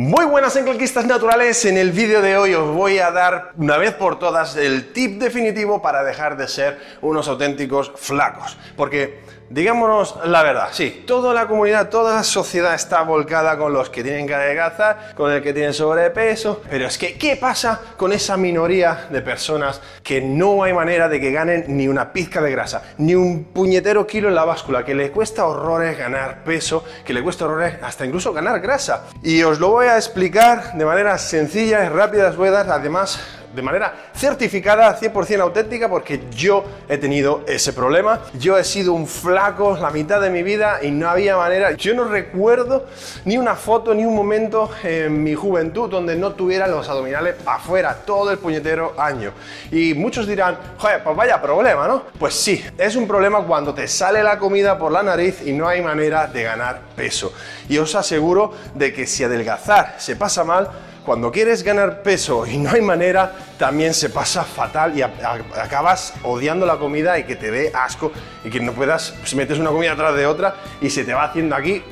Muy buenas enclenquistas naturales, en el vídeo de hoy os voy a dar una vez por todas el tip definitivo para dejar de ser unos auténticos flacos. Porque Digámonos la verdad, sí, toda la comunidad, toda la sociedad está volcada con los que tienen que adelgazar, con el que tienen sobrepeso, pero es que, ¿qué pasa con esa minoría de personas que no hay manera de que ganen ni una pizca de grasa, ni un puñetero kilo en la báscula, que le cuesta horrores ganar peso, que le cuesta horrores hasta incluso ganar grasa? Y os lo voy a explicar de manera sencilla y rápida, voy además de manera certificada, 100% auténtica, porque yo he tenido ese problema. Yo he sido un flaco la mitad de mi vida y no había manera. Yo no recuerdo ni una foto ni un momento en mi juventud donde no tuviera los abdominales afuera todo el puñetero año. Y muchos dirán, joder, pues vaya problema, ¿no? Pues sí, es un problema cuando te sale la comida por la nariz y no hay manera de ganar peso. Y os aseguro de que si adelgazar se pasa mal, cuando quieres ganar peso y no hay manera, también se pasa fatal y acabas odiando la comida y que te dé asco y que no puedas, pues metes una comida atrás de otra y se te va haciendo aquí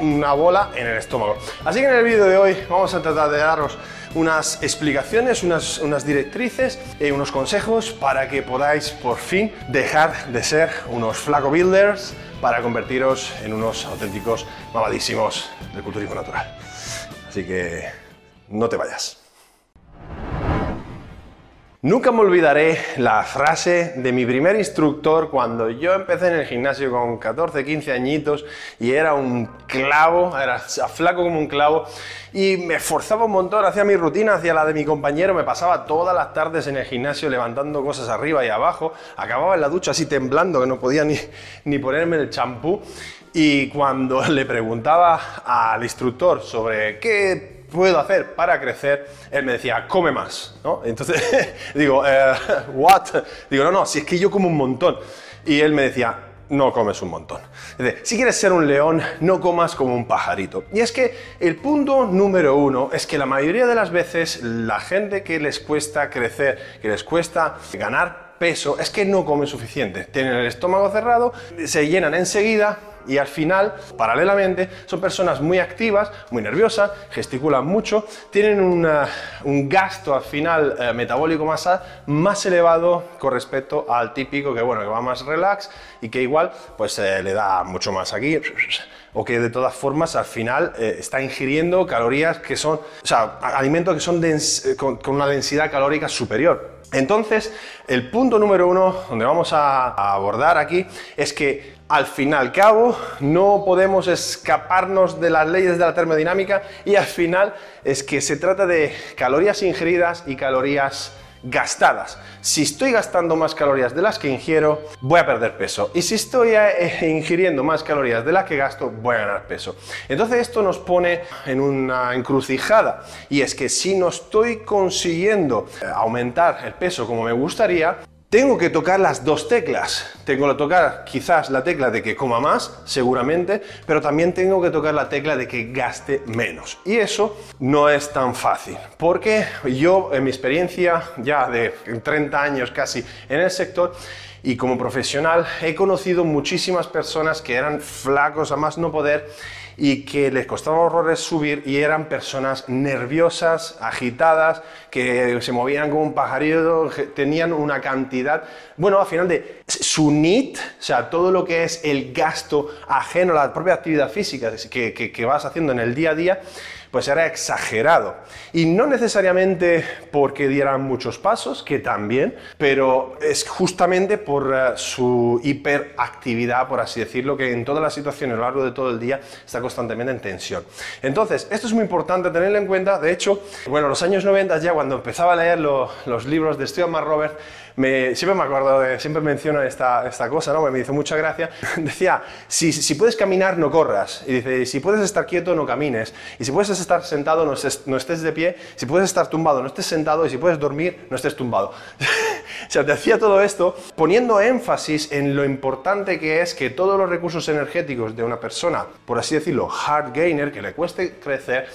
una bola en el estómago. Así que en el vídeo de hoy vamos a tratar de daros unas explicaciones, unas, unas directrices y unos consejos para que podáis por fin dejar de ser unos flaco builders para convertiros en unos auténticos mamadísimos del culturismo natural. Así que no te vayas. Nunca me olvidaré la frase de mi primer instructor cuando yo empecé en el gimnasio con 14, 15 añitos y era un clavo, era flaco como un clavo y me esforzaba un montón, hacía mi rutina, hacía la de mi compañero, me pasaba todas las tardes en el gimnasio levantando cosas arriba y abajo, acababa en la ducha así temblando que no podía ni, ni ponerme el champú y cuando le preguntaba al instructor sobre qué puedo hacer para crecer? Él me decía, come más, ¿no? Entonces digo, eh, ¿what? Digo, no, no, si es que yo como un montón. Y él me decía, no comes un montón. Si quieres ser un león, no comas como un pajarito. Y es que el punto número uno es que la mayoría de las veces la gente que les cuesta crecer, que les cuesta ganar peso, es que no come suficiente. Tienen el estómago cerrado, se llenan enseguida y al final, paralelamente, son personas muy activas, muy nerviosas, gesticulan mucho, tienen un gasto al final eh, metabólico más, más elevado con respecto al típico que, bueno, que va más relax y que igual pues eh, le da mucho más aquí o que de todas formas al final eh, está ingiriendo calorías que son, o sea, alimentos que son con, con una densidad calórica superior. Entonces, el punto número uno donde vamos a abordar aquí es que al fin y al cabo no podemos escaparnos de las leyes de la termodinámica y al final es que se trata de calorías ingeridas y calorías gastadas. Si estoy gastando más calorías de las que ingiero, voy a perder peso. Y si estoy eh, ingiriendo más calorías de las que gasto, voy a ganar peso. Entonces esto nos pone en una encrucijada. Y es que si no estoy consiguiendo eh, aumentar el peso como me gustaría, tengo que tocar las dos teclas. Tengo que tocar quizás la tecla de que coma más, seguramente, pero también tengo que tocar la tecla de que gaste menos. Y eso no es tan fácil, porque yo en mi experiencia ya de 30 años casi en el sector, y como profesional he conocido muchísimas personas que eran flacos a más no poder y que les costaba horrores subir y eran personas nerviosas, agitadas, que se movían como un pajarito, tenían una cantidad, bueno, al final de su NIT, o sea, todo lo que es el gasto ajeno a la propia actividad física que, que vas haciendo en el día a día, pues era exagerado. Y no necesariamente porque dieran muchos pasos, que también, pero es justamente por eh, su hiperactividad, por así decirlo, que en todas las situaciones a lo largo de todo el día está constantemente en tensión. Entonces, esto es muy importante tenerlo en cuenta. De hecho, bueno, los años 90 ya cuando empezaba a leer los libros de Stuart Robert, siempre me acuerdo, de, siempre menciona esta, esta cosa, ¿no? me hizo mucha gracia. Decía, si, si, puedes caminar, no corras. Y dice, si puedes estar quieto, no camines. Y si puedes estar sentado, no estés, no estés de pie. Si puedes estar tumbado, no estés sentado. Y si puedes dormir, no estés tumbado. o sea, te todo esto poniendo énfasis en lo importante que es que todos los recursos energéticos de una persona, por así decirlo, hard gainer, que le cueste crecer,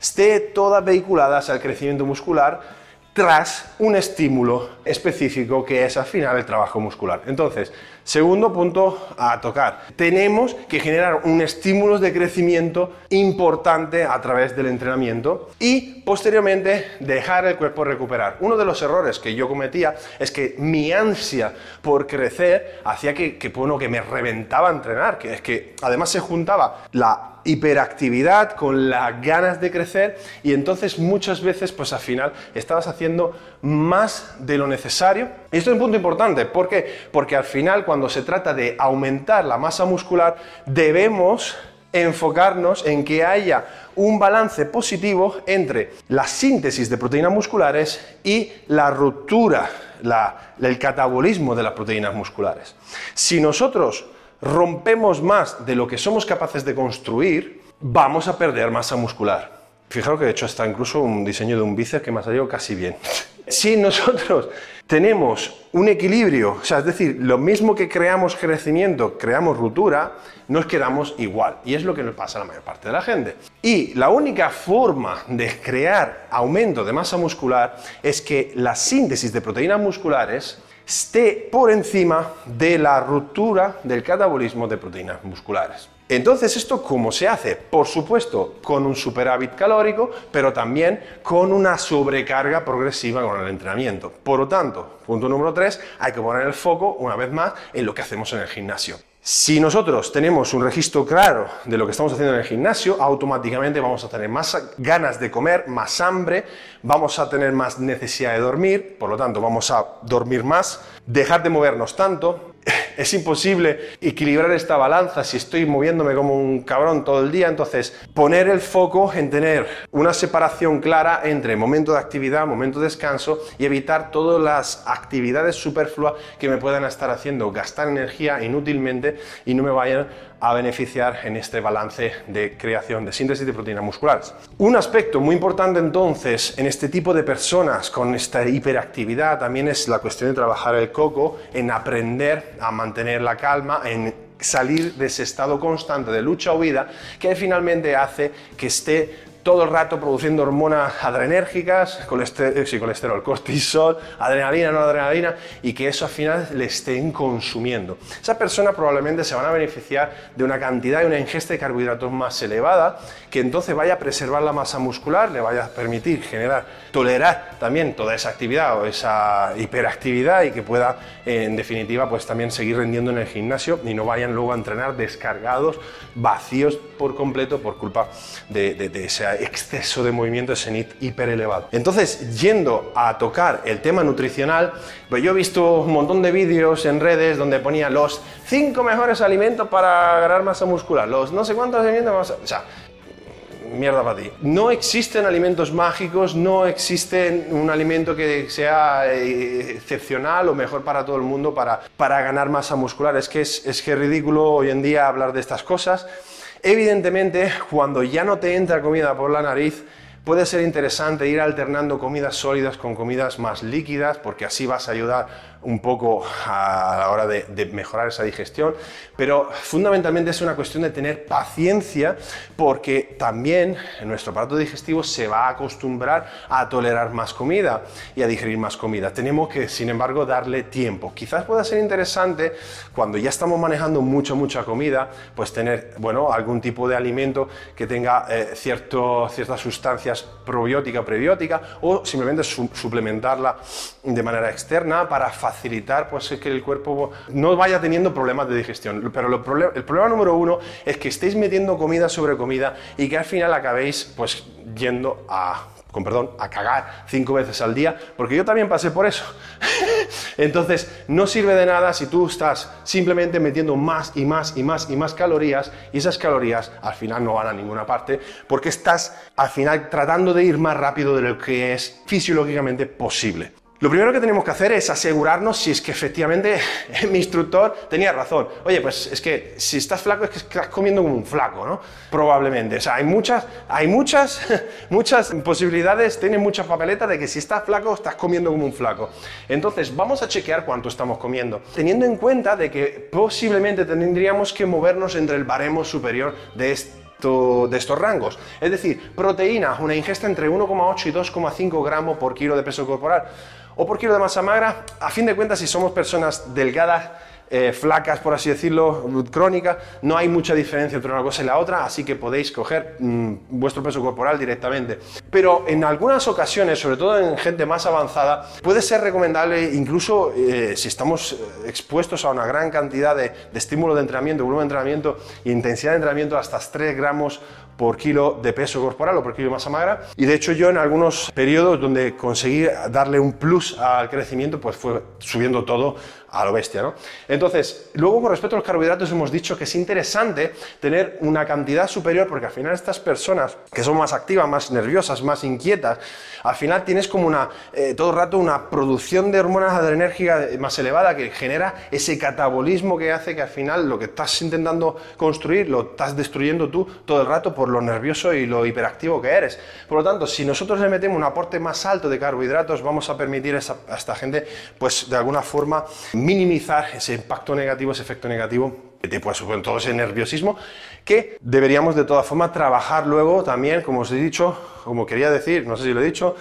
esté toda vehiculada hacia el crecimiento muscular tras un estímulo específico que es al final el trabajo muscular. Entonces, segundo punto a tocar. Tenemos que generar un estímulo de crecimiento importante a través del entrenamiento y posteriormente dejar el cuerpo recuperar. Uno de los errores que yo cometía es que mi ansia por crecer hacía que, que, bueno, que me reventaba entrenar, que es que además se juntaba la hiperactividad, con las ganas de crecer y entonces muchas veces pues al final estabas haciendo más de lo necesario. Y esto es un punto importante, ¿por qué? Porque al final cuando se trata de aumentar la masa muscular debemos enfocarnos en que haya un balance positivo entre la síntesis de proteínas musculares y la ruptura, el catabolismo de las proteínas musculares. Si nosotros rompemos más de lo que somos capaces de construir, vamos a perder masa muscular. Fijaros que de hecho está incluso un diseño de un bíceps que me ha salido casi bien. Si nosotros tenemos un equilibrio, o sea, es decir, lo mismo que creamos crecimiento, creamos ruptura, nos quedamos igual. Y es lo que nos pasa a la mayor parte de la gente. Y la única forma de crear aumento de masa muscular es que la síntesis de proteínas musculares esté por encima de la ruptura del catabolismo de proteínas musculares. Entonces, ¿esto cómo se hace? Por supuesto, con un superávit calórico, pero también con una sobrecarga progresiva con el entrenamiento. Por lo tanto, punto número 3, hay que poner el foco, una vez más, en lo que hacemos en el gimnasio. Si nosotros tenemos un registro claro de lo que estamos haciendo en el gimnasio, automáticamente vamos a tener más ganas de comer, más hambre, vamos a tener más necesidad de dormir, por lo tanto vamos a dormir más, dejar de movernos tanto, es imposible equilibrar esta balanza si estoy moviéndome como un cabrón todo el día. Entonces, poner el foco en tener una separación clara entre momento de actividad, momento de descanso y evitar todas las actividades superfluas que me puedan estar haciendo gastar energía inútilmente y no me vayan a beneficiar en este balance de creación de síntesis de proteínas musculares. Un aspecto muy importante entonces en este tipo de personas con esta hiperactividad también es la cuestión de trabajar el coco, en aprender a mantener la calma, en salir de ese estado constante de lucha o vida que finalmente hace que esté todo el rato produciendo hormonas adrenérgicas, colesterol, sí, colesterol, cortisol, adrenalina, no adrenalina, y que eso al final le estén consumiendo. Esa persona probablemente se van a beneficiar de una cantidad y una ingesta de carbohidratos más elevada, que entonces vaya a preservar la masa muscular, le vaya a permitir generar, tolerar también toda esa actividad o esa hiperactividad y que pueda, en definitiva, pues también seguir rendiendo en el gimnasio y no vayan luego a entrenar descargados, vacíos por completo por culpa de, de, de esa exceso de movimiento, ese NIT hiper elevado. Entonces, yendo a tocar el tema nutricional, pues yo he visto un montón de vídeos en redes donde ponía los cinco mejores alimentos para ganar masa muscular, los no sé cuántos alimentos más... O sea, mierda para ti. No existen alimentos mágicos, no existe un alimento que sea eh, excepcional o mejor para todo el mundo para, para ganar masa muscular. Es que es, es que es ridículo hoy en día hablar de estas cosas. Evidentemente, cuando ya no te entra comida por la nariz, puede ser interesante ir alternando comidas sólidas con comidas más líquidas, porque así vas a ayudar un poco a la hora de, mejorar esa digestión, pero fundamentalmente es una cuestión de tener paciencia porque también nuestro aparato digestivo se va a acostumbrar a tolerar más comida y a digerir más comida. Tenemos que, sin embargo, darle tiempo. Quizás pueda ser interesante cuando ya estamos manejando mucha, mucha comida, pues tener, bueno, algún tipo de alimento que tenga eh, cierto, ciertas probiótica prebiótica o simplemente suplementarla de manera externa para facilitar facilitar pues, que el cuerpo no vaya teniendo problemas de digestión. Pero el problema número uno es que estéis metiendo comida sobre comida y que al final acabéis pues, yendo a con perdón, a cagar cinco veces al día, porque yo también pasé por eso. Entonces, no sirve de nada si tú estás simplemente metiendo más y más y más y más calorías y esas calorías al final no van a ninguna parte, porque estás al final tratando de ir más rápido de lo que es fisiológicamente posible. Lo primero que tenemos que hacer es asegurarnos si es que efectivamente mi instructor tenía razón. Oye, pues es que si estás flaco es que estás comiendo como un flaco, ¿no? Probablemente. O sea, hay muchas, hay muchas, muchas posibilidades, tiene mucha papeleta de que si estás flaco estás comiendo como un flaco. Entonces, vamos a chequear cuánto estamos comiendo, teniendo en cuenta de que posiblemente tendríamos que movernos entre el baremo superior de de estos rangos. Es decir, proteína, una ingesta entre 1,8 y 2,5 gramos por kilo de peso corporal o por kilo de masa magra. A fin de cuentas, si somos personas delgadas, eh, flacas, por así decirlo, crónica, no hay mucha diferencia entre una cosa y la otra, así que podéis coger mm, vuestro peso corporal directamente. Pero en algunas ocasiones, sobre todo en gente más avanzada, puede ser recomendable, incluso eh, si estamos eh, expuestos a una gran cantidad de, de estímulo de entrenamiento, volumen de entrenamiento e intensidad de entrenamiento, hasta 3 gramos por kilo de peso corporal o por kilo de masa magra. Y de hecho yo en algunos periodos donde conseguí darle un plus al crecimiento, pues fue subiendo todo a lo bestia, ¿no? Entonces, luego con respecto a los carbohidratos hemos dicho que es interesante tener una cantidad superior porque al final estas personas que son más activas, más nerviosas, más inquietas, al final tienes como una, eh, todo el rato una producción de hormonas adrenérgicas más elevada que genera ese catabolismo que hace que al final lo que estás intentando construir lo estás destruyendo tú todo el rato lo nervioso y lo hiperactivo que eres. Por lo tanto, si nosotros le metemos un aporte más alto de carbohidratos, vamos a permitir a esta, gente, pues de alguna forma, minimizar ese impacto negativo, ese efecto negativo puede suponer todo ese nerviosismo, que deberíamos de todas formas trabajar luego también, como os he dicho, como quería decir, no sé si lo he dicho,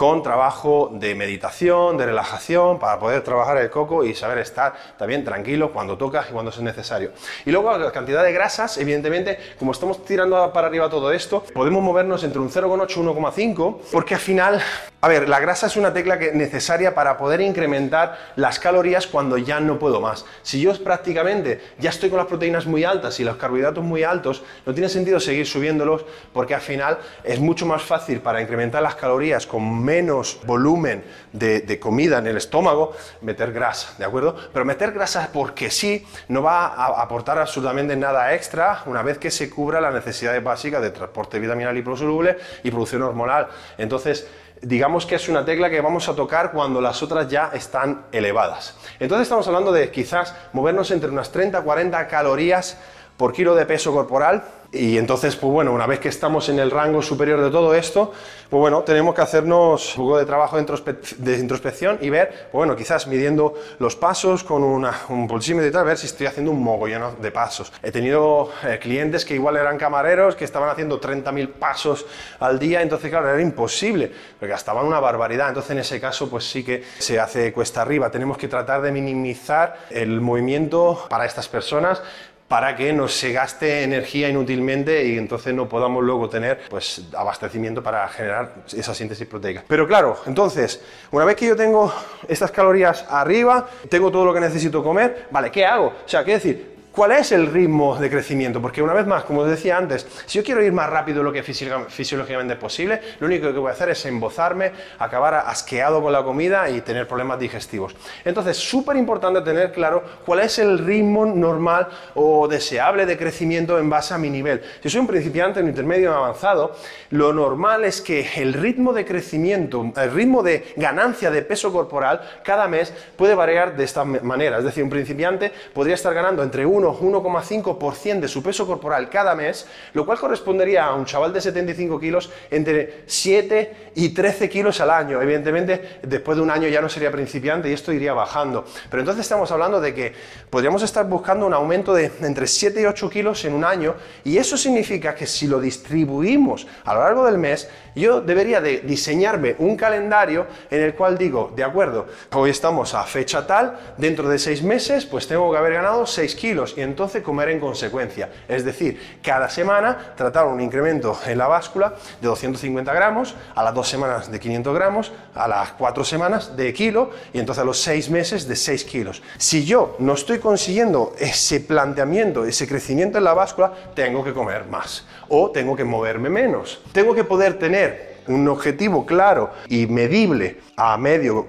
con trabajo de meditación, de relajación, para poder trabajar el coco y saber estar también tranquilo cuando toca y cuando es necesario. Y luego la cantidad de grasas, evidentemente, como estamos tirando para arriba todo esto, podemos movernos entre un 0,8 y 1,5, porque al final, a ver, la grasa es una tecla que necesaria para poder incrementar las calorías cuando ya no puedo más. Si yo prácticamente ya estoy con las proteínas muy altas y los carbohidratos muy altos, no tiene sentido seguir subiéndolos porque al final es mucho más fácil para incrementar las calorías con menos volumen de, comida en el estómago, meter grasa, ¿de acuerdo? Pero meter grasa porque sí no va a aportar absolutamente nada extra una vez que se cubra la necesidad básica de transporte vitaminal liposoluble y producción hormonal. Entonces, digamos que es una tecla que vamos a tocar cuando las otras ya están elevadas. Entonces estamos hablando de quizás movernos entre unas 30-40 calorías por kilo de peso corporal y entonces, pues bueno, una vez que estamos en el rango superior de todo esto, pues bueno, tenemos que hacernos un poco de trabajo de, introspección y ver, pues bueno, quizás midiendo los pasos con un pulsímetro y tal, ver si estoy haciendo un mogollón de pasos. He tenido eh, clientes que igual eran camareros, que estaban haciendo 30.000 pasos al día, entonces claro, era imposible, porque gastaban una barbaridad. Entonces en ese caso, pues sí que se hace cuesta arriba. Tenemos que tratar de minimizar el movimiento para estas personas, para que no se gaste energía inútilmente y entonces no podamos luego tener pues, abastecimiento para generar esa síntesis proteica. Pero claro, entonces, una vez que yo tengo estas calorías arriba, tengo todo lo que necesito comer, vale, ¿qué hago? O sea, ¿qué decir? ¿Cuál es el ritmo de crecimiento? Porque una vez más, como os decía antes, si yo quiero ir más rápido de lo que fisiológicamente es posible, lo único que voy a hacer es embozarme, acabar asqueado con la comida y tener problemas digestivos. Entonces, súper importante tener claro cuál es el ritmo normal o deseable de crecimiento en base a mi nivel. Si soy un principiante, un intermedio, un avanzado, lo normal es que el ritmo de crecimiento, el ritmo de ganancia de peso corporal cada mes puede variar de esta manera. Es decir, un principiante podría estar ganando entre 1 1,5% de su peso corporal cada mes, lo cual correspondería a un chaval de 75 kilos entre 7 y 13 kilos al año. Evidentemente, después de un año ya no sería principiante y esto iría bajando. Pero entonces estamos hablando de que podríamos estar buscando un aumento de entre 7 y 8 kilos en un año y eso significa que si lo distribuimos a lo largo del mes, yo debería de diseñarme un calendario en el cual digo, de acuerdo, hoy estamos a fecha tal, dentro de 6 meses, pues tengo que haber ganado 6 kilos y entonces comer en consecuencia. Es decir, cada semana tratar un incremento en la báscula de 250 gramos, a las dos semanas de 500 gramos, a las cuatro semanas de kilo y entonces a los seis meses de 6 kilos. Si yo no estoy consiguiendo ese planteamiento, ese crecimiento en la báscula, tengo que comer más o tengo que moverme menos. Tengo que poder tener un objetivo claro y medible a medio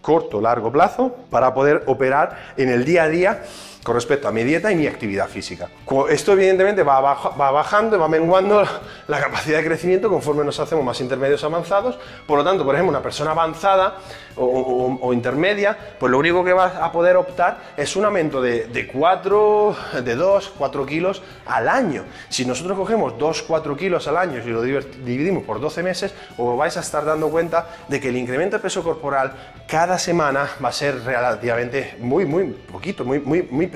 corto, largo plazo para poder operar en el día a día con respecto a mi dieta y mi actividad física. Esto evidentemente va, bajando y va menguando la capacidad de crecimiento conforme nos hacemos más intermedios avanzados. Por lo tanto, por ejemplo, una persona avanzada o, intermedia, pues lo único que va a poder optar es un aumento de, de 4, de 2, 4 kilos al año. Si nosotros cogemos 2, 4 kilos al año y lo dividimos por 12 meses, os vais a estar dando cuenta de que el incremento de peso corporal cada semana va a ser relativamente muy, muy poquito, muy, muy, muy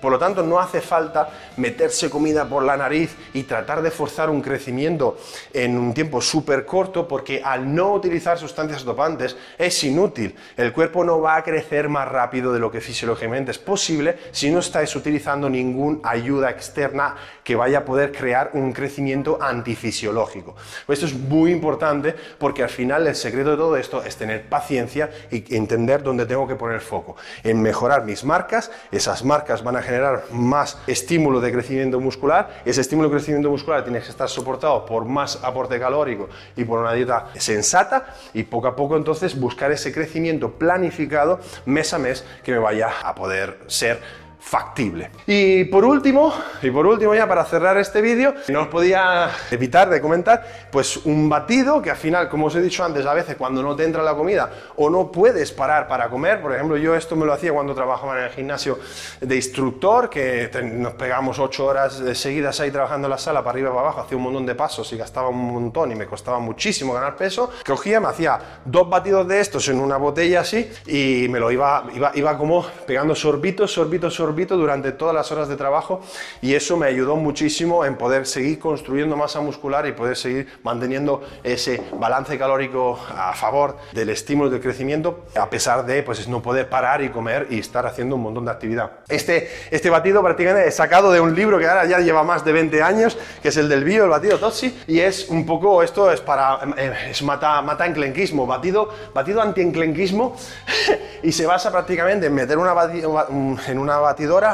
Por lo tanto, no hace falta meterse comida por la nariz y tratar de forzar un crecimiento en un tiempo súper corto, porque al no utilizar sustancias dopantes es inútil. El cuerpo no va a crecer más rápido de lo que fisiológicamente es posible si no estáis utilizando ninguna ayuda externa que vaya a poder crear un crecimiento antifisiológico. Esto es muy importante porque al final el secreto de todo esto es tener paciencia y entender dónde tengo que poner foco. En mejorar mis marcas, esas marcas van a generar más estímulo de crecimiento muscular, ese estímulo de crecimiento muscular tiene que estar soportado por más aporte calórico y por una dieta sensata y poco a poco entonces buscar ese crecimiento planificado mes a mes que me vaya a poder ser factible. Y por último, y por último ya para cerrar este vídeo, no os podía evitar de comentar, pues un batido que al final, como os he dicho antes, a veces cuando no te entra la comida o no puedes parar para comer, por ejemplo, yo esto me lo hacía cuando trabajaba en el gimnasio de instructor, que nos pegamos ocho horas seguidas ahí trabajando en la sala, para arriba y para abajo, hacía un montón de pasos y gastaba un montón y me costaba muchísimo ganar peso, cogía, me hacía dos batidos de estos en una botella así y me lo iba, iba, iba como pegando sorbitos, sorbitos, sorbitos, durante todas las horas de trabajo y eso me ayudó muchísimo en poder seguir construyendo masa muscular y poder seguir manteniendo ese balance calórico a favor del estímulo del crecimiento a pesar de pues no poder parar y comer y estar haciendo un montón de actividad. Este, este batido prácticamente es sacado de un libro que ahora ya lleva más de 20 años, que es el del bio, el batido Totsi, y es un poco, esto es para, eh, es mata, mata enclenquismo, batido, batido anti-enclenquismo y se basa prácticamente en meter una, en una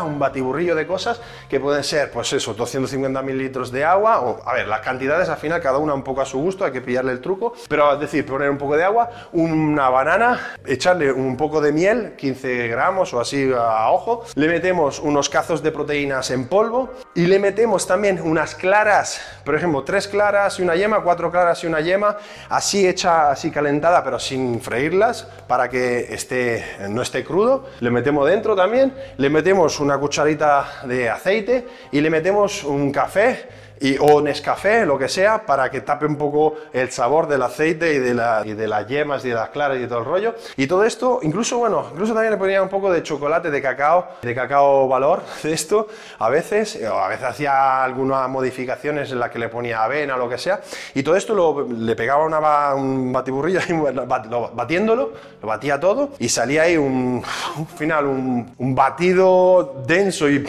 un batiburrillo de cosas que pueden ser, pues eso, 250 mililitros de agua, o a ver, las cantidades al final cada una un poco a su gusto, hay que pillarle el truco, pero es decir, poner un poco de agua, una banana, echarle un poco de miel, 15 gramos o así a ojo, le metemos unos cazos de proteínas en polvo y le metemos también unas claras, por ejemplo, tres claras y una yema, cuatro claras y una yema, así hecha, así calentada, pero sin freírlas, para que esté no esté crudo, le metemos dentro también, le metemos una cucharita de aceite y le metemos un café y, o Nescafé, lo que sea, para que tape un poco el sabor del aceite y de, la, y de las yemas y de las claras y todo el rollo. Y todo esto, incluso, bueno, incluso también le ponía un poco de chocolate de cacao, de cacao valor de esto, a veces, o a veces hacía algunas modificaciones en las que le ponía avena o lo que sea, y todo esto lo, le pegaba una, un batiburrillo, batiéndolo, lo batía todo, y salía ahí un, final, un, un, batido denso y,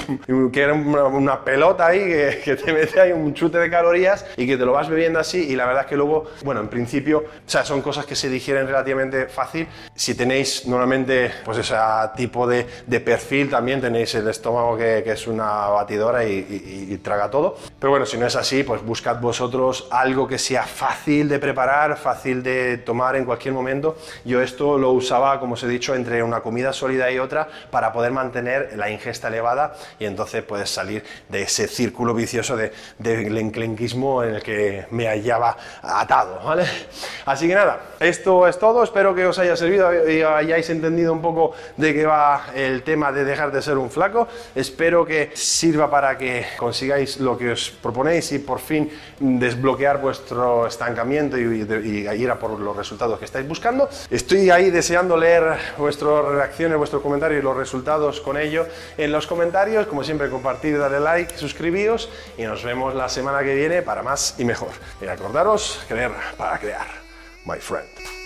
que era una, pelota ahí que, que te mete ahí un un chute de calorías y que te lo vas bebiendo así y la verdad es que luego, bueno, en principio, o sea, son cosas que se digieren relativamente fácil. Si tenéis normalmente, pues ese tipo de, de perfil, también tenéis el estómago que, que es una batidora y, traga todo. Pero bueno, si no es así, pues buscad vosotros algo que sea fácil de preparar, fácil de tomar en cualquier momento. Yo esto lo usaba, como os he dicho, entre una comida sólida y otra para poder mantener la ingesta elevada y entonces puedes salir de ese círculo vicioso de el enclenquismo en el que me hallaba atado, ¿vale? Así que nada, esto es todo, espero que os haya servido y hayáis entendido un poco de qué va el tema de dejar de ser un flaco, espero que sirva para que consigáis lo que os proponéis y por fin desbloquear vuestro estancamiento y, ir a por los resultados que estáis buscando. Estoy ahí deseando leer vuestras reacciones, vuestros comentarios y los resultados con ello en los comentarios, como siempre compartir, darle like, suscribíos y nos vemos la semana que viene para más y mejor. Y acordaros, creer para crear, my friend.